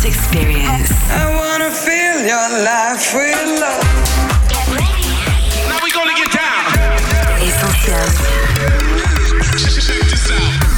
Dance Experience. I wanna feel your life with love. Now we gonna get down. Essentiel. Essentiel